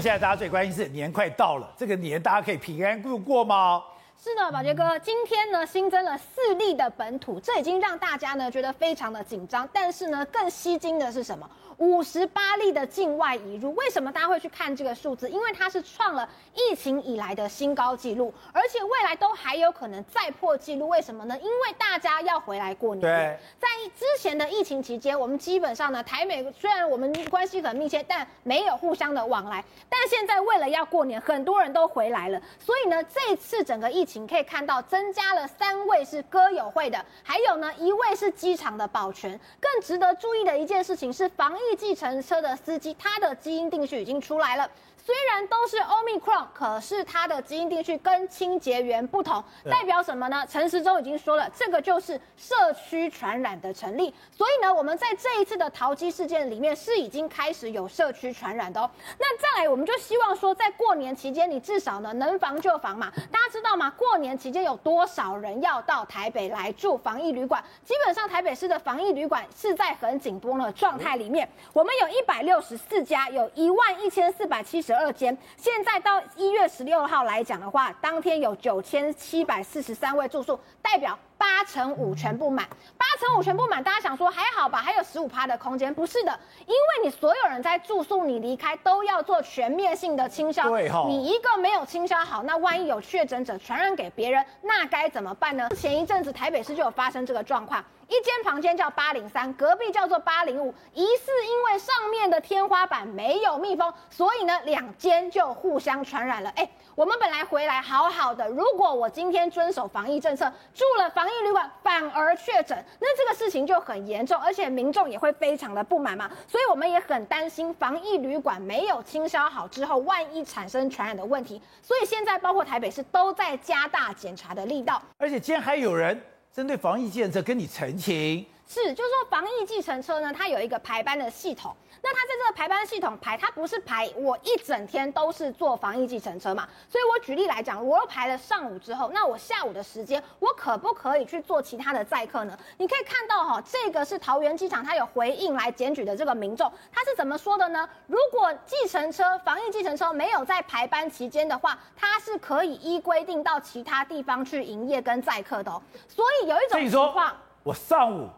现在大家最关心是年快到了，这个年大家可以平安度过吗？是的，宝杰哥，今天呢新增了四例的本土，这已经让大家呢觉得非常的紧张。但是呢，更吸睛的是什么？五十八例的境外移入，为什么大家会去看这个数字？因为它是创了疫情以来的新高纪录，而且未来都还有可能再破纪录。为什么呢？因为大家要回来过年。对，在之前的疫情期间，我们基本上呢，台美虽然我们关系很密切，但没有互相的往来。但现在为了要过年，很多人都回来了，所以呢，这次整个疫情可以看到增加了三位是歌友会的，还有呢一位是机场的保全。更值得注意的一件事情是防疫。计程车的司机，他的基因定序已经出来了。虽然都是 Omicron，可是它的基因定序跟清洁员不同，代表什么呢？陈时中已经说了，这个就是社区传染的成立。所以呢，我们在这一次的桃机事件里面是已经开始有社区传染的哦。那再来，我们就希望说，在过年期间，你至少呢能防就防嘛。大家知道吗？过年期间有多少人要到台北来住防疫旅馆？基本上台北市的防疫旅馆是在很紧绷的状态里面。我们有一百六十四家，有一万一千四百七十二间，现在到一月十六号来讲的话，当天有九千七百四十三位住宿，代表八成五全部满。八成五全部满，大家想说还好吧？还有十五趴的空间？不是的，因为你所有人在住宿，你离开都要做全面性的清消。对哈，你一个没有清消好，那万一有确诊者传染给别人，那该怎么办呢？前一阵子台北市就有发生这个状况。一间房间叫八零三，隔壁叫做八零五，疑似因为上面的天花板没有密封，所以呢，两间就互相传染了。哎，我们本来回来好好的，如果我今天遵守防疫政策，住了防疫旅馆反而确诊，那这个事情就很严重，而且民众也会非常的不满嘛。所以我们也很担心防疫旅馆没有清消好之后，万一产生传染的问题。所以现在包括台北市都在加大检查的力道，而且今天还有人。针对防疫建设跟你澄清。是，就是说防疫计程车呢，它有一个排班的系统。那它在这个排班系统排，它不是排我一整天都是坐防疫计程车嘛？所以我举例来讲，我又排了上午之后，那我下午的时间，我可不可以去做其他的载客呢？你可以看到哈，这个是桃园机场，它有回应来检举的这个民众，他是怎么说的呢？如果计程车防疫计程车没有在排班期间的话，它是可以依规定到其他地方去营业跟载客的哦。所以有一种情况，我上午。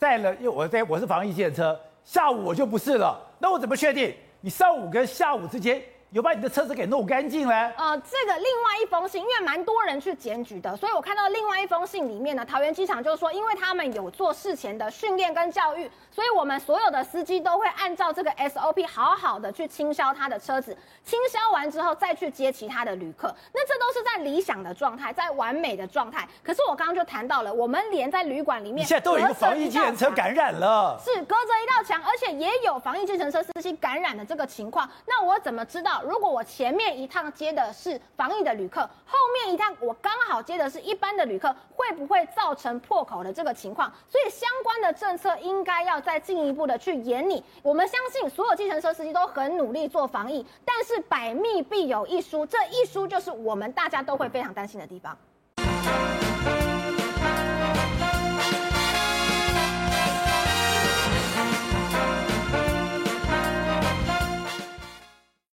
在了，因为我在我是防疫计程车，下午我就不是了。那我怎么确定你上午跟下午之间？有把你的车子给弄干净嘞？呃，这个另外一封信，因为蛮多人去检举的，所以我看到另外一封信里面呢，桃园机场就说，因为他们有做事前的训练跟教育，所以我们所有的司机都会按照这个 SOP 好好的去清销他的车子，清销完之后再去接其他的旅客。那这都是在理想的状态，在完美的状态。可是我刚刚就谈到了，我们连在旅馆里面，现在都有一个防疫计程车感染了，是隔着一道墙，而且也有防疫计程车司机感染的这个情况。那我怎么知道？如果我前面一趟接的是防疫的旅客，后面一趟我刚好接的是一般的旅客，会不会造成破口的这个情况？所以相关的政策应该要再进一步的去研拟。我们相信所有计程车司机都很努力做防疫，但是百密必有一疏，这一疏就是我们大家都会非常担心的地方。